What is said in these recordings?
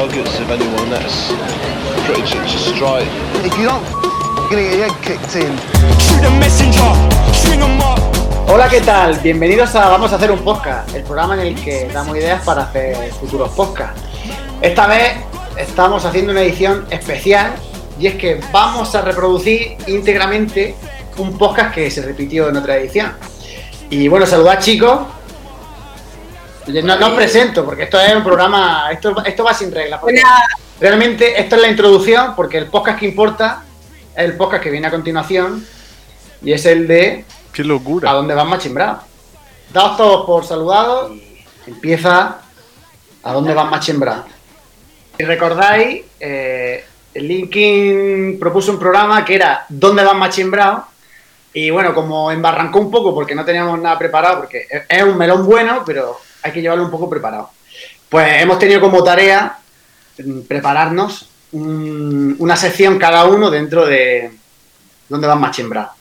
targets of anyone. That's pretty much a strike. If you don't gonna get your head kicked in, Shoot a messenger, string 'em up. Hola, ¿qué tal? Bienvenidos a Vamos a hacer un podcast, el programa en el que damos ideas para hacer futuros podcasts. Esta vez estamos haciendo una edición especial y es que vamos a reproducir íntegramente un podcast que se repitió en otra edición. Y bueno, saludad chicos. No, no os presento porque esto es un programa, esto, esto va sin reglas. Realmente esto es la introducción porque el podcast que importa es el podcast que viene a continuación y es el de Qué ¿A locura. dónde van machimbrados? Daos todos por saludados y empieza ¿A dónde van machimbrados? Si recordáis, eh, Linkin propuso un programa que era ¿Dónde van machimbrados? Y bueno, como embarrancó un poco porque no teníamos nada preparado, porque es un melón bueno, pero hay que llevarlo un poco preparado. Pues hemos tenido como tarea mm, prepararnos un- una sección cada uno dentro de ¿Dónde van machimbrados?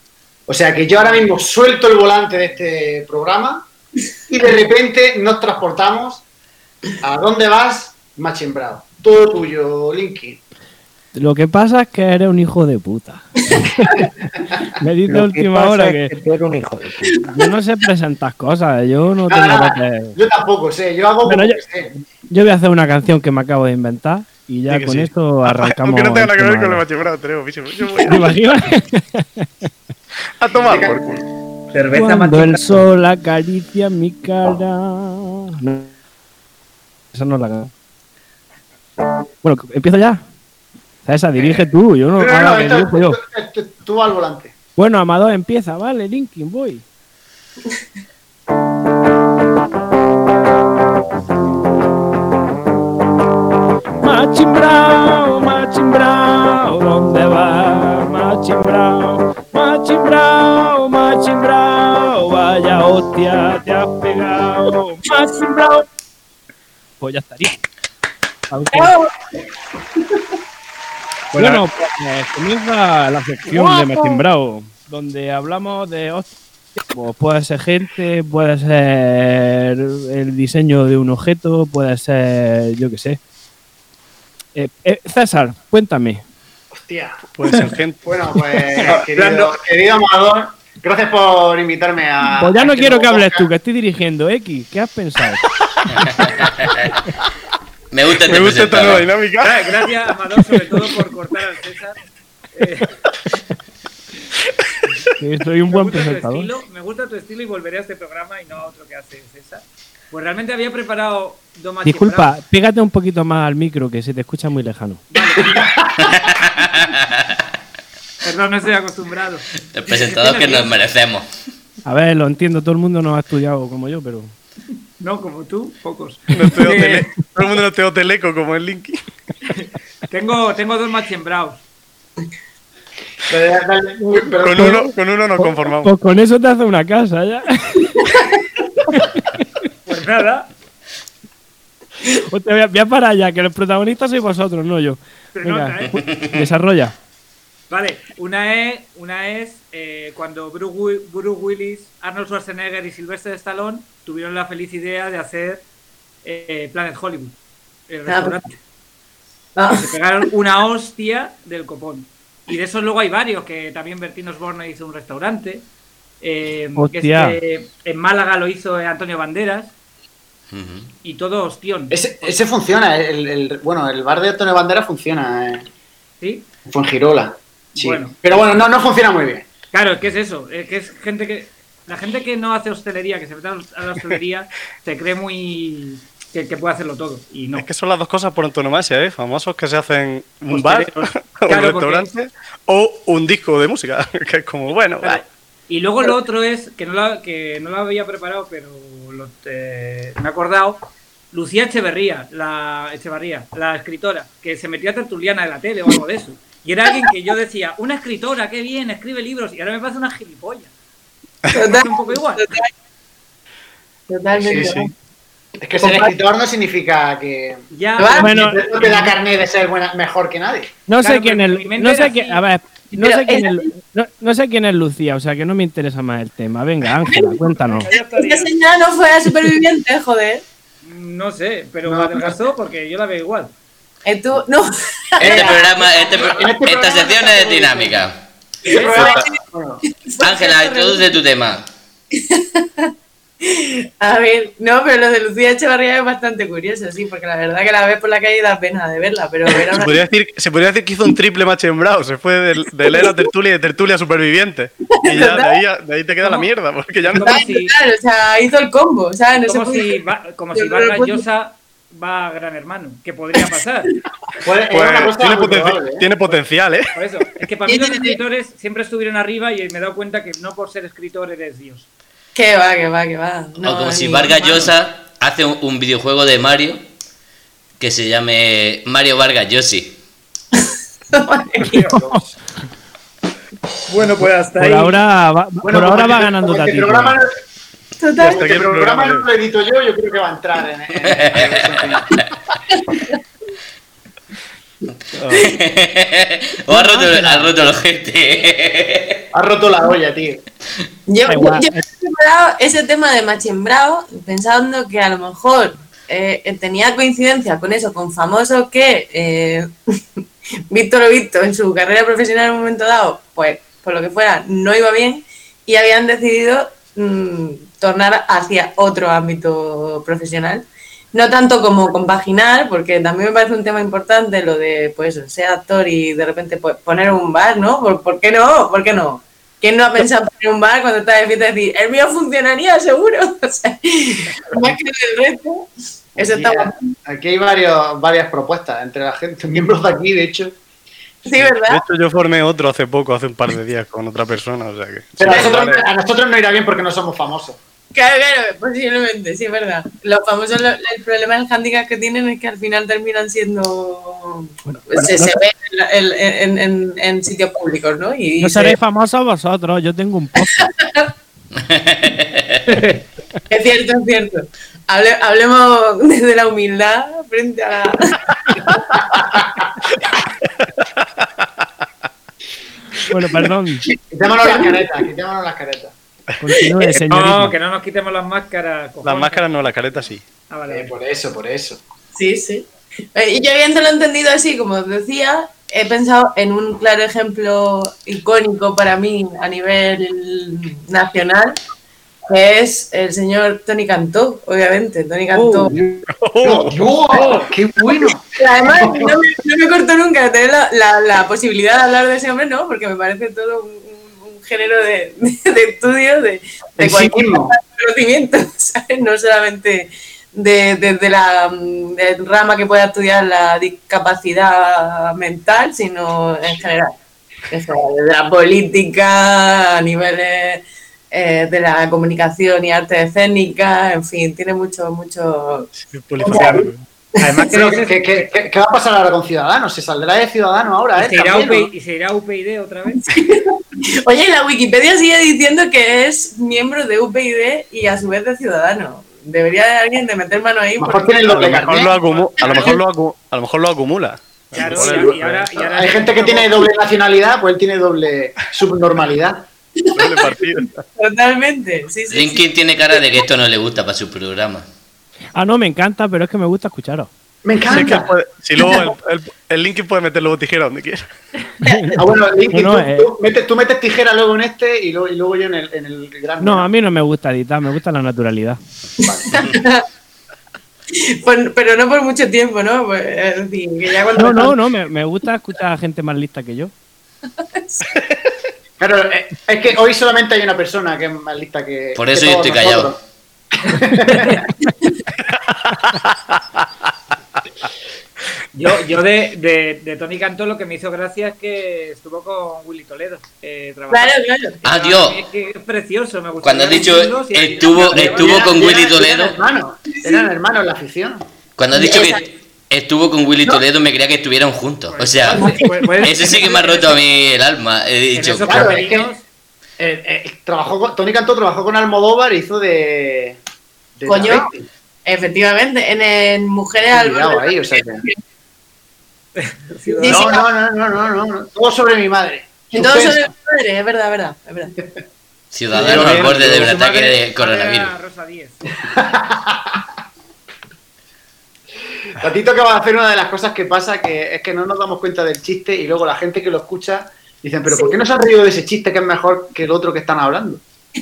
O sea que yo ahora mismo suelto el volante de este programa y de repente nos transportamos a dónde vas, Machimbrado. Todo tuyo, Linky. Lo que pasa es que eres un hijo de puta. Me dice a última pasa hora es que tú eres un hijo de puta. yo no sé presentar cosas, yo no Nada, tengo nada, que... yo tampoco sé, yo hago yo- que sé. Yo voy a hacer una canción que me acabo de inventar y ya con sí. esto arrancamos. Aunque no tenga nada que ver con el tema. machimbrado, tenemos ¿Te imaginas? a, tomar por culo. Cerveza Cuando el sol acaricia mi cara. No. Esa no es la canción. Bueno, empiezo ya. César, dirige tú, yo no. No, no, yo. esto- esto- tú al volante. Bueno, Amador empieza, vale, Linkin, voy. Machimbrao, machimbrao, ¿dónde va? Machimbrao, machimbrao, machimbrao, vaya hostia, te has pegado. Machimbrao. Pues ya estaría. Aunque- Bueno, pues comienza la sección de Machimbrao, donde hablamos de. Pues puede ser gente, puede ser el diseño de un objeto, puede ser, yo qué sé. Eh, eh, César, cuéntame. Hostia. Puede ser gente. Bueno, pues, querido, querido Amador, gracias por invitarme a. Pues ya no este quiero que hables tú, que estoy dirigiendo X. ¿Qué has pensado? Me gusta este Me gusta esta nueva dinámica. Gra- Gracias, Amador, sobre todo por cortar al César. Eh, Que soy un me, buen gusta tu presentador. estilo, me gusta tu estilo y volveré a este programa y no a otro que hace César. Pues realmente había preparado dos machimbrados. Disculpa, pégate un poquito más al micro, que se te escucha muy lejano. Perdón, no estoy acostumbrado. El presentador que nos merecemos. A ver, lo entiendo, todo el mundo no ha estudiado como yo, pero. No, como tú, pocos. No Eh, Todo el mundo no tengo teleco como el Linky. tengo, tengo dos. Pero- pero- Con uno, con uno nos conformamos. Pues con eso te hace una casa ya. Pues nada, Hostia, voy, a, voy a parar ya, que los protagonistas sois vosotros, no yo. Venga, nota, ¿eh? desarrolla. Vale, una es, una es eh, cuando Bruce, Wi- Bruce Willis, Arnold Schwarzenegger y Sylvester Stallone tuvieron la feliz idea de hacer eh, Planet Hollywood, el restaurante. Se pegaron una hostia del copón. Y de esos luego hay varios, que también Bertín Osborne hizo un restaurante. eh, este, en Málaga lo hizo Antonio Banderas. Y todo hostión. Ese, ese funciona, el, el- bueno, el bar de Antonio Bandera funciona, eh, ¿Sí? fue en Girola. Sí. Bueno. Pero bueno, no, no funciona muy bien. Claro, es que es eso, es que es gente que. La gente que no hace hostelería, que se mete a la hostelería, se cree muy. Que, que puede hacerlo todo. Y no. Es que son las dos cosas por antonomasia, ¿eh? Famosos que se hacen un bar, un porque- restaurante o un disco de música. Que es como, bueno, Claro. Y luego lo otro es, que no lo, que no lo había preparado, pero lo- eh, me he acordado, Lucía Echeverría, la Echevarría, la escritora, que se metió a tertuliana de la tele o algo de eso. Y era alguien que yo decía, una escritora, qué bien, escribe libros, y ahora me parece una gilipollas. Me parece un poco igual. Sí, sí. Es que ser escritor no significa que Ya, Bueno, no te da carne de ser buena, mejor que nadie. No Claro, sé quién es. No sé quién. A ver, no sé quién es-. No, no sé quién es Lucía, o sea que no me interesa más el tema. Venga, Ángela, cuéntanos. Esta señora no fue superviviente, joder. No sé, pero No, adelgazó porque yo la veo igual. No, Este programa, este En este esta sección es se dinámica. Bueno, Ángela, introduce tu tema. a ver, no, pero lo de Lucía Echevarría es bastante curioso, sí, porque la verdad que la ves por la calle y da pena de verla, pero era Se una- podría, decir, se podría decir que hizo un triple machembrado. Se fue de, leer a tertulia y de tertulia a superviviente. Y ya de ahí, de te queda la mierda. Porque ya no. Como si, Claro, o sea, hizo el combo, ¿sabes? No como se si, puede- como si. Llosa va a Gran Hermano, que podría pasar. pues, es Pues tiene, probable, ¿eh? tiene potencial, ¿eh? Por eso, es que para mí los escritores siempre estuvieron arriba y me he dado cuenta que no por ser escritor eres Dios. Que va, que va, que va. No, o como si Vargas Llosa hace un, un videojuego de Mario que se llame Mario Vargas. Bueno, pues hasta Por ahora va, Bueno, por ahora va ganando este programa, Total. Este el programa programa no lo edito yo, yo creo que va a entrar en, en- o ha roto, ha roto el gente. Ha roto la olla, tío. Yo, yo he preparado ese tema de Machembrado pensando que a lo mejor eh, tenía coincidencia con eso, con famosos que eh, Víctor lo visto en su carrera profesional en un momento dado, pues por lo que fuera, no iba bien y habían decidido mm, tornar hacia otro ámbito profesional. No tanto como compaginar, porque también me parece un tema importante lo de pues ser actor y de repente pues, poner un bar, ¿no? ¿Por, por qué no? ¿Por qué no? ¿Quién no ha pensado en poner un bar cuando está de fiesta y decir, el mío funcionaría seguro? O sea, más que el resto. Eso está Aquí, hay varios, varias propuestas entre la gente, miembros de aquí, de hecho. Sí, De ¿verdad? hecho, yo formé otro hace poco, hace un par de días, con otra persona. O sea que. Pero a Sí, nosotros, vale. a nosotros no irá bien porque no somos famosos. Claro, claro, posiblemente, sí, es verdad. Los famosos, lo- el problema del handicap que tienen es que al final terminan siendo. pues, se, se ven en, en- en- en sitios públicos, ¿no? Y No se- seréis famosos vosotros, yo tengo un podcast. Es cierto, es cierto. Hable- hablemos desde la humildad frente a la. Bueno, perdón, Quitémonos las caretas, quitémonos las caretas. Continúe, No, que no nos quitemos las máscaras. Las máscaras no, la careta sí. Ah, vale, Eh, por eso, por eso. Sí, sí. Eh, Y yo habiéndolo entendido así, como os decía, he pensado en un claro ejemplo icónico para mí a nivel nacional, que es el señor Tony Cantó, obviamente. Tony Cantó. ¡Oh, Dios! ¡Qué bueno! Además, no me, no me corto nunca de tener la, la- la posibilidad de hablar de ese hombre, ¿no? Porque me parece todo un género de, de estudio de, de En sí cualquier conocimiento, ¿sabes? No solamente de, desde la mm, de rama que pueda estudiar la discapacidad mental, sino en general. O sea, de la política, a niveles eh, de la comunicación y arte escénica, en fin, tiene mucho, mucho... Además que no sé ¿qué, qué, qué- qué va a pasar ahora con Ciudadanos? ¿Se saldrá de Ciudadanos ahora, ¿Y eh? se, irá También, UPI y se irá UPyD otra vez? Oye, la Wikipedia sigue diciendo que es miembro de UPyD y a su vez de Ciudadano. Debería de alguien de meter mano ahí. ¿no? A lo porque- mejor el A lo mejor carnet. lo, acumu- a lo mejor lo acu- a lo mejor lo acumula. Claro, y, y ahora, y ahora Hay gente que tiene doble nacionalidad, pues él tiene doble subnormalidad. doble partido. Totalmente, sí, sí. sí. Linkin tiene cara de que esto no le gusta para su programa. Ah, no, me encanta, pero es que me gusta escucharos. Me Sí, encanta. puede- si luego el, el, el Linkin puede meter luego tijera donde quiera. Ah, bueno, No, no, tú, eh. tú metes, tú metes tijera luego en este y luego, y luego yo en el, en el gran. No, a mí no me gusta editar, me gusta la naturalidad. Por- pero no por mucho tiempo, ¿no? Pues, que ya cuando No, no, no, me, me gusta escuchar a gente más lista que yo. Claro, eh, es que hoy solamente hay una persona que es más lista que. Por que eso yo estoy callado. nosotros. Yo, yo de, de, de Tony Cantó lo que me hizo gracia es que estuvo con Willy Toledo. Eh, trabajando. Claro, claro. Ah, Dios. Es que es precioso, me gusta. Cuando has dicho estuvo, estuvo Era- con era- Willy eran Toledo, hermanos, Eran hermanos en la afición. cuando has dicho Exacto. que estuvo con Willy Toledo, me creía que estuvieran juntos. O sea, eso sí que me ha roto a mí el alma. He dicho, esos Claro, papelitos- es que- Eh, eh, trabajó con- Tony Cantó trabajó con Almodóvar y hizo de. de Coño. Efectivamente, en, en Mujeres al Cuidado borde- ahí, o sea que- No, no, no, no, no, no, no. Todo sobre mi madre. En todo sobre mi madre, es verdad, es verdad, es verdad. ciudadano al borde de un ataque de coronavirus. Rosa. Tatito que va a hacer una de las cosas que pasa, que es que no nos damos cuenta del chiste y luego la gente que lo escucha dicen, pero ¿por qué no se han reído de ese chiste que es mejor que el otro que están hablando?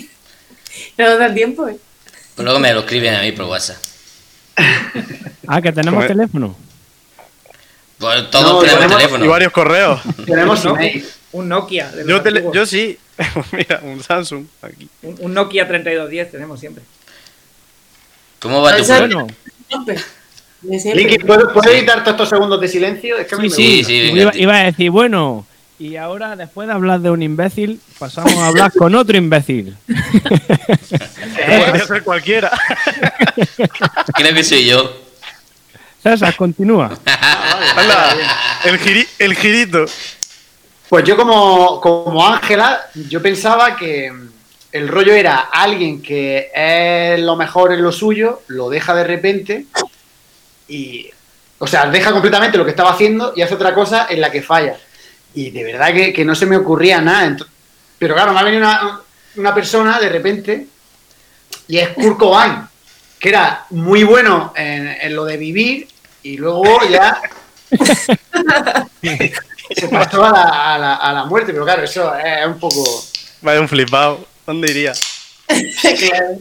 No nos da el tiempo, ¿eh? Pues luego me lo escriben a mí por WhatsApp. Ah, que tenemos Joder. teléfono. Pues todos No, tenemos tenemos- teléfono. Y varios correos. Tenemos ¿No? Un Nokia. de los Yo, tele- yo sí. Mira, un Samsung aquí. Un, un Nokia 3210 tenemos siempre. ¿Cómo va tu? Bueno. Linky, ¿puedes, puedes editar todos estos segundos de silencio? Es que a mí sí, me sí. Sí, sí, iba, iba a decir, bueno, y ahora después de hablar de un imbécil, pasamos a hablar con otro imbécil. Podría ser cualquiera. Creo que soy yo. César, continúa. Hala, el, giri- el girito. Pues yo como, como Ángela, yo pensaba que el rollo era alguien que es lo mejor en lo suyo, lo deja de repente y, o sea, deja completamente lo que estaba haciendo y hace otra cosa en la que falla. Y de verdad que, que no se me ocurría nada. Pero claro, me ha venido una, una persona de repente y es Kurt Cobain, que era muy bueno en, en lo de vivir y luego ya se pasó a la, a la- a la muerte. Pero claro, eso es un poco... Vaya un flipado. ¿Dónde iría? Claro.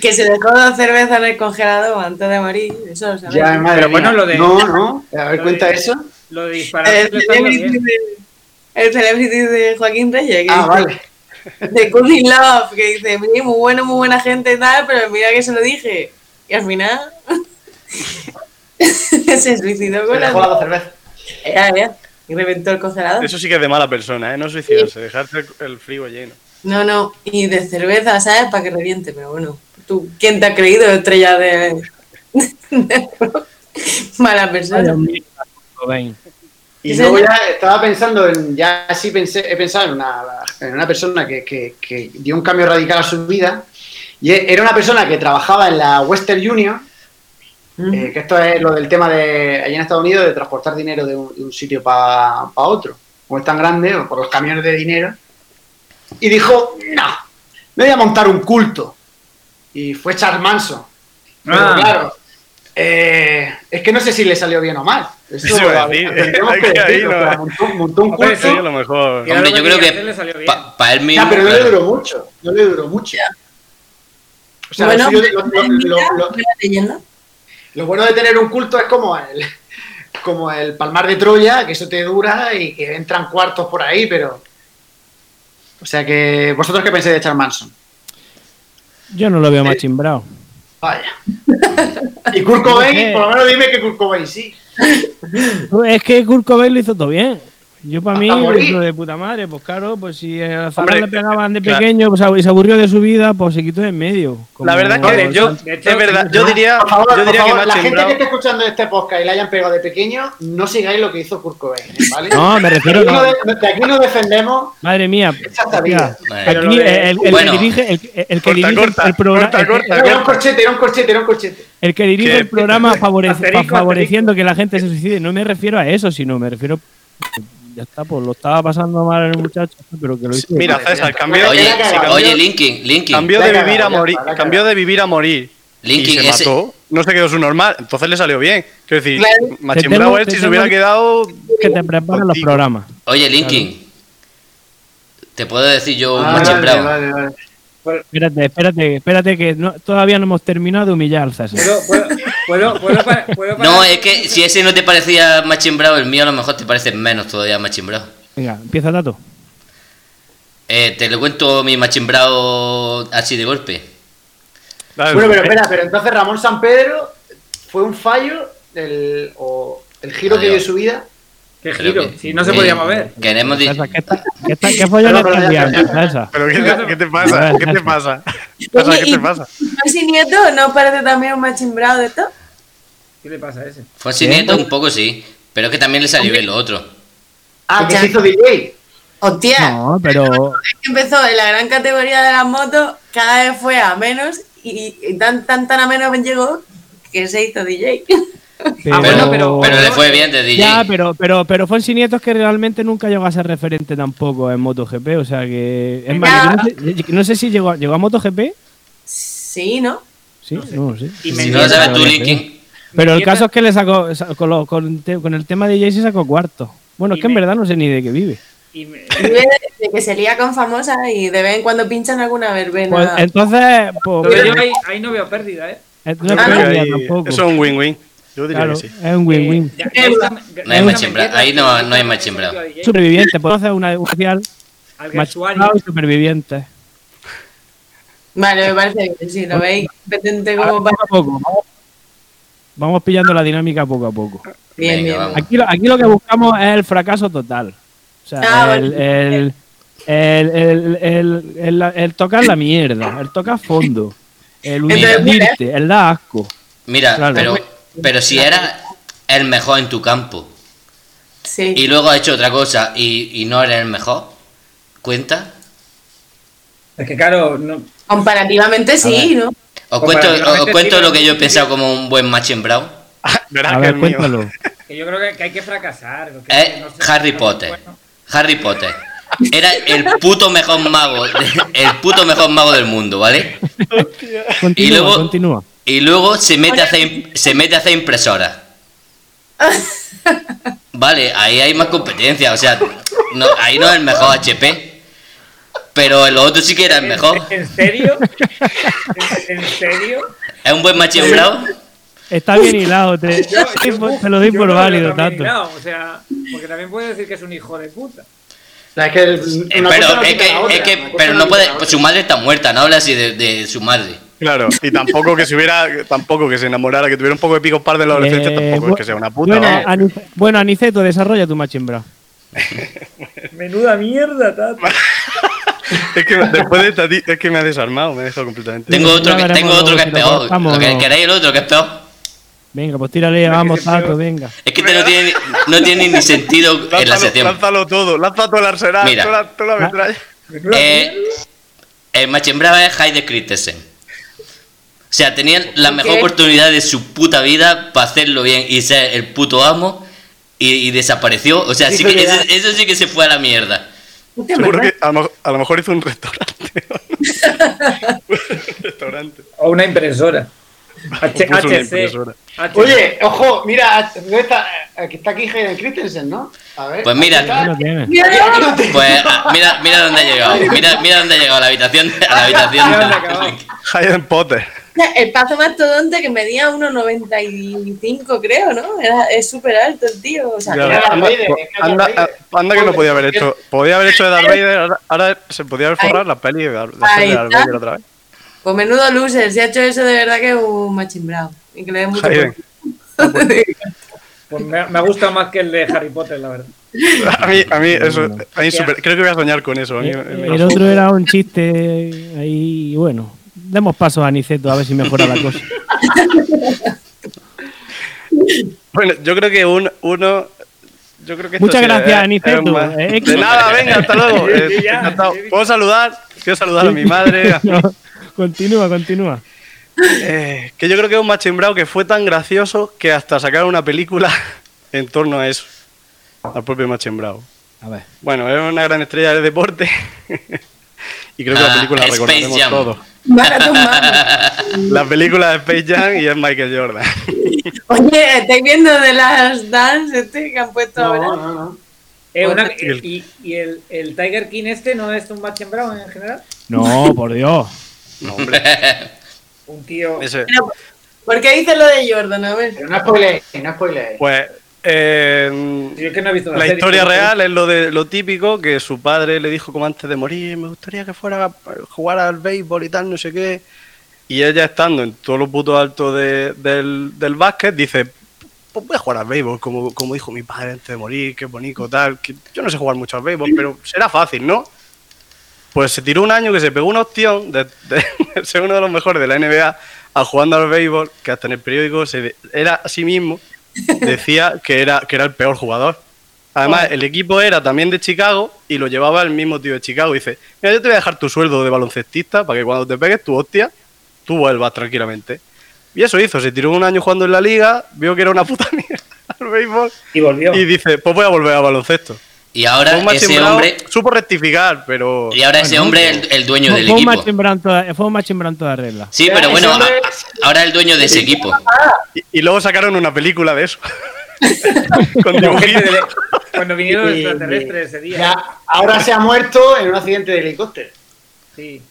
Que se dejó dos cervezas en el congelador antes de morir. Eso lo sabes. Ya, madre Pero bueno, mía. lo de- No, no. A ver, cuenta de- eso. Lo de disparar El el celebrity de Joaquín Reyes. que Ah, dice- vale. De Cooking Love, que dice, "Mira, muy bueno, muy buena gente y tal, pero mira que se lo dije. Y al final se suicidó Se con la... dejó las dos cervezas. Ya, ya. Y reventó el congelador. Eso sí que es de mala persona, ¿eh? No suicidarse, dejarse el, el frigo lleno. No, no. Y de cerveza, ¿sabes? Para que reviente, pero bueno. ¿Tú quién te ha creído estrella de... de? Mala Ay, persona. Cobain. Y luego señor. ya estaba pensando en, ya sí pensé, he pensado en una, en una persona que, que- que dio un cambio radical a su vida. Y e- era una persona que trabajaba en la Western Union, eh, que esto es lo del tema de allá en Estados Unidos de transportar dinero de un, de un sitio para otro. Como es tan grande, o por los camiones de dinero. Y dijo, no, me voy a montar un culto. Y fue Charles Manson. Pero Ah. claro, eh, es que no sé si le salió bien o mal. Eso Eso a decir. que que ahí decirlo, no- o sea, montó, montó un Hombre, culto. Sería lo mejor. Hombre, yo creo que salió bien. para él mismo. Ya, pero no le duró mucho. No le duró mucho. O sea, bueno, lo, lo bueno de tener un culto es como el, como el palmar de Troya, que eso te dura y que entran cuartos por ahí, pero. O sea que. ¿Vosotros qué pensáis de Charles Manson? Yo no lo veo más chimbrado. Vaya. Y Kurt Cobain, por lo menos dime que Kurt Cobain sí. Es que Kurt Cobain lo hizo todo bien. Yo para mí morir. hizo de puta madre, pues claro, pues si a Zara le pegaban de claro. pequeño pues, y se aburrió de su vida, pues se quitó de en medio. La verdad es que yo, es verdad, yo diría, Por favor, yo por que la gente que esté escuchando este podcast y le hayan pegado de pequeño, no sigáis lo que hizo Kurt Cobain, ¿vale? No, me refiero De aquí no. no, de, de aquí no defendemos Madre mía. vida. Aquí el, el Bueno. que dirige el, el que Corta, dirige corta, el programa. Era un corchete, era un corchete, era un corchete. el que dirige el programa favorece- Asterisco, fa- favoreciendo que la gente se suicide. No me refiero a eso, sino me refiero ya está, pues lo estaba pasando mal el muchacho, pero que lo hizo. Mira, César, cambió, Oye, Linkin, Linkin. cambió de vivir a morir, cambió de vivir a morir. Linkin, y se ese- mató. No se quedó su normal, entonces le salió bien. Quiero decir, él tengo- si se hubiera quedado. que te preparan los programas. Oye, Linkin. ¿Te puedo decir yo un Ah, Machín vale, Bravo? vale, vale. Espérate, espérate, espérate, que no- todavía no hemos terminado de humillar al César. ¿Puedo, puedo, puedo, puedo, pa- puedo No, es que si ese no te parecía Machín Bravo, el mío a lo mejor te parece menos todavía Machín Bravo. Venga, empieza Tato. Eh, te lo cuento mi Machín Bravo así de golpe. Dale, Bueno, pero espera, pero entonces Ramón San Pedro fue un fallo del, o el giro que dio su vida. ¿Qué giro? que- Si no se podía mover. Queremos César, ¿qué, está, qué, está, qué follón No, pero estás ya- liando, César? ¿Pero qué te, qué te pasa? ¿Qué te pasa? ¿Qué te pasa? Fonsi Nieto no parece también un machimbrado de esto. ¿Qué le pasa a ese? Fue así nieto un poco, sí. Pero es que también le salió bien lo otro. Ah, que Ya. se hizo DJ. Hostia, No, pero empezó en la gran categoría de las motos, cada vez fue a menos y, y tan, tan, tan a menos llegó que se hizo DJ. pero, bueno, pero- Pero le fue bien de DJ. ya, pero pero pero Fonsi Nieto es que realmente nunca llegó a ser referente tampoco en MotoGP, o sea que es más, no sé, no sé si llegó, a- llegó a MotoGP. Sí, ¿no? Sí, no, sí. Y si me- no lo sabes tú, Linkin. Pero el caso es que le sacó, sa- con, lo- con te- con el tema de Jay-Z sacó cuarto. Bueno, es que en verdad no sé ni de qué vive. y me- Vive de que se lía con famosa y de vez en cuando pinchan alguna verbena. Pues entonces, pues, Pero yo ahí, ahí no veo pérdida, ¿eh? eh, no es Ah, pérdida tampoco. Eso es un win-win. Yo diría Claro, que sí. es un win-win. Eh, Eh, No hay ya machembrado, ahí no- no hay machembrado. Superviviente, podemos hacer una especial. Al Machembrado y supervivientes. Vale, me parece bien. Si lo veis competente como para. poco a poco. Vamos, vamos pillando la dinámica poco a poco. Bien, Venga, bien. Aquí, lo- aquí lo que buscamos es el fracaso total. O sea, Ah, el, el, el, el, el- el- el tocar la mierda, el tocar fondo, el hundirte, el dar asco. Mira, Claro. pero, pero si eras el mejor en tu campo Sí. y luego has hecho otra cosa y, y no eres el mejor, ¿cuenta? Es que claro, no, Comparativamente sí, ¿no? Os cuento, Comparativamente os cuento sí, lo que yo he pensado como un buen machembrado. Verás A que ver, es mío. cuéntalo. que yo creo que, que hay que fracasar. no sé- Harry Potter. bueno. Harry Potter. Era el puto mejor mago, el puto mejor mago del mundo, ¿vale? Continúa, luego- continúa. Y luego se mete a hacer, se mete a hacer impresoras. Vale, ahí hay más competencia, o sea, no, ahí no es el mejor HP. Pero el otro sí que era el mejor. ¿En serio? ¿En, serio? Es un buen machembrado. Está bien hilado, te, Yo- te lo doy por válido, tanto. hilado, O sea, porque también puede decir que es un hijo de puta. O sea, es que el- Eh, cosa pero no es que, es que pero puede, pues su madre está muerta, no habla así de, de su madre. Claro, y tampoco que se hubiera, tampoco que se enamorara, que tuviera un poco de pico par de la adolescencia, Eh, tampoco es que sea una puta. Bueno, vamos. Anice- bueno, Aniceto, desarrolla tu machembra. Menuda mierda, Tato. Es que después de esta es que me ha desarmado, me ha dejado completamente. Tengo otro que, tengo otro que es peor. ¿Lo que-. ¿Queréis el otro que es peor? Venga, pues tírale, vamos, Tato, venga. Es que este no tiene, no tiene ni sentido en la Lánzalo, sección. lánzalo todo, lanza todo el arsenal, Mira. toda, la- toda la Ah. metralla. Eh, el machembrado es Heide Christensen. O sea, tenían la mejor oportunidad de su puta vida para hacerlo bien y ser el puto amo y, y desapareció. O sea, sí que, eso, eso sí que se fue a la mierda. Seguro que a lo, mejor- a lo mejor hizo un restaurante. un restaurante. O una impresora. H puso una HC. Oye, ojo, mira, ¿dónde está? Aquí está aquí Hayden Christensen, ¿no? A ver. Pues mira. Pues ah, mira, mira dónde ha llegado. Mira, mira dónde ha llegado a la habitación, a la habitación. Hayden Potter. El pazo mastodonte que medía 1,95 creo, ¿no? Era, es súper alto el tío. O sea, Ya, que era- Darth anda, anda- anda que no podía haber hecho. Podía haber hecho de Darth Vader, ahora, ahora se podía haber forrado la peli de, Darth. Vader otra vez. Pues menudo loser, si ha hecho eso de verdad que es un machimbrado. Y que le dé mucho. Pues me, me ha gustado más que el de Harry Potter, la verdad. A mí, a mí eso, a mí súper- creo que voy a soñar con eso. A mí, me- me- El otro era un chiste ahí, bueno. Demos paso a Aniceto a ver si mejora la cosa. Bueno, yo creo que un, uno. Yo creo que Muchas gracias, es- Aniceto. más- Eh, de nada, venga, hasta luego. Eh. ¿Puedo saludar? Quiero saludar a mi madre. a- No, continúa, continúa. Eh, que yo creo que es un machembrado que fue tan gracioso que hasta sacaron una película en torno a eso. Al propio machembrado. A ver. Bueno, es una gran estrella del deporte. Y creo que la Ah, película la Jam. todos. La película de Space Jam y es Michael Jordan. Oye, ¿estáis viendo de las dance este que han puesto No, ahora? no, no. Eh, una- Y el- y y el, el Tiger King este no es un machembrado en general. No, por Dios. No, hombre. Un tío. Ese- Pero, ¿Por qué dice lo de Jordan? A ver. Pero no spoileéis, no spoileéis. Pues eh, Yo es que no he visto la historia real es lo de lo típico que su padre le dijo como antes de morir, me gustaría que fuera a jugar al béisbol y tal, no sé qué. Y ella estando en todo lo puto alto de- del, del básquet, dice, pues voy a jugar al béisbol, como, como dijo mi padre antes de morir, qué bonito, tal. que yo no sé jugar mucho al béisbol, pero será fácil, ¿no? Pues se tiró un año que se pegó una opción de, de ser uno de los mejores de la NBA a jugando al béisbol, que hasta en el periódico se era a sí mismo, decía que era, que era el peor jugador. Además, el equipo era también de Chicago y lo llevaba el mismo tío de Chicago. Dice, mira, yo te voy a dejar tu sueldo de baloncestista para que cuando te pegues tu hostia, tú vuelvas tranquilamente. Y eso hizo, se tiró un año jugando en la liga, vio que era una puta mierda al béisbol Y volvió. y dice, pues voy a volver a baloncesto. Y ahora Fue un ese hombre. Supo rectificar, pero. Y ahora ese hombre es el, el dueño del Fue un equipo. toda- fue un machimbrao en toda regla. Sí, pero bueno, hombre- a- a- ahora el dueño de ese equipo. Y, y luego sacaron una película de eso. Con de- Cuando vinieron los extraterrestres ese día. Ya, ahora se ha muerto en un accidente de helicóptero. Sí.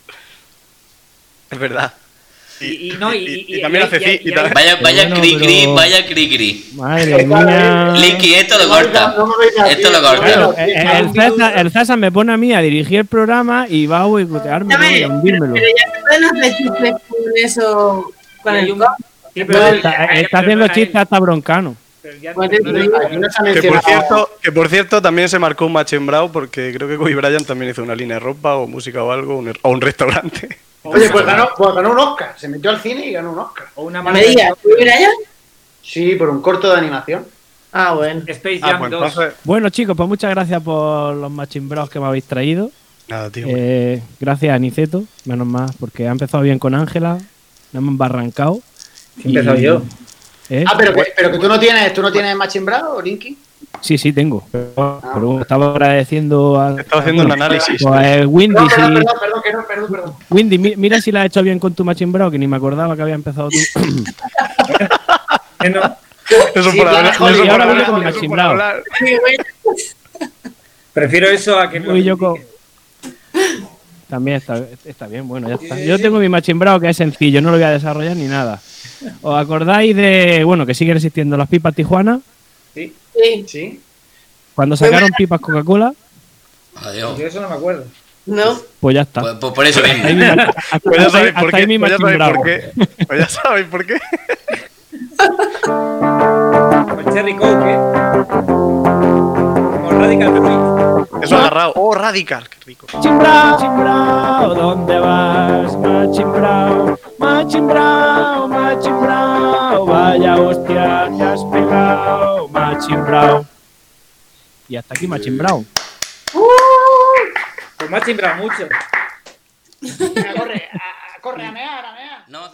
Es verdad. Y, y no, y, y- y también hace Vaya, vaya Bueno, cri cri, pero- vaya cri cri. Madre mía. Linky, esto lo corta. no Esto lo corta. Claro, eh, sí, el, César, el César me pone a mí a dirigir el programa y va a boicotearme y a hundírmelo. Pero ya se pueden hacer chistes con eso, con el pero- Está, no, chistes hasta broncano. Pues Que por, cierto, que por cierto también se marcó un machembrao porque creo que Kobe Bryant también hizo una línea de ropa o música o algo o un restaurante. Oye, pues ganó, pues ganó un Oscar. Se metió al cine y ganó un Oscar. O una marca me digas. Sí, por un corto de animación. Ah, bueno. Space Ah, Jam pues 2. entonces. Bueno, chicos, pues muchas gracias por los machimbraos que me habéis traído. Nada, tío. Eh, gracias a Niceto, menos más, porque ha empezado bien con Ángela, no hemos barrancado. He empezado yo. ¿Eh? Ah, pero que, pero que tú no tienes, tú no tienes machimbrado, Linky. Sí, sí, tengo. Pero, pero bueno, estaba agradeciendo a. Estaba haciendo un análisis. Pues, eh, Windy, Perdón, si- perdón, perdón, perdón, que no, perdón, perdón. Windy, mi- mira si la has hecho bien con tu machimbrao, que ni me acordaba que había empezado tú. No. Eso Sí, por hablar. Eso y ahora hablar, con mi eso por machimbrao. hablar. Prefiero eso a que Voy yo con- También está, está bien, bueno, ya está. Yo tengo mi machimbrao que es sencillo, no lo voy a desarrollar ni nada. ¿Os acordáis de, bueno, que siguen existiendo las pipas Tijuana? Sí, Sí. Sí. Cuando sacaron pipas Coca-Cola, Adiós. yo eso no me acuerdo. No. pues ya está. Pues, pues por eso mismo. Pues ya sabéis por qué. mi Pues ya sabéis por qué. Pues ya sabéis por qué. Como el Cherry Coke, ¿eh? Como Radical Fruit. Eso agarrado. Oh, radical. Qué rico. Machimbrao, machimbrao, ¿dónde vas? Machimbrao, machimbrao, machimbrao, vaya hostia, te has pegado, machimbrao. Y hasta aquí machimbrao. Pues me ha chimbrado mucho. Venga, corre, a- a- corre a mear, a mear. No.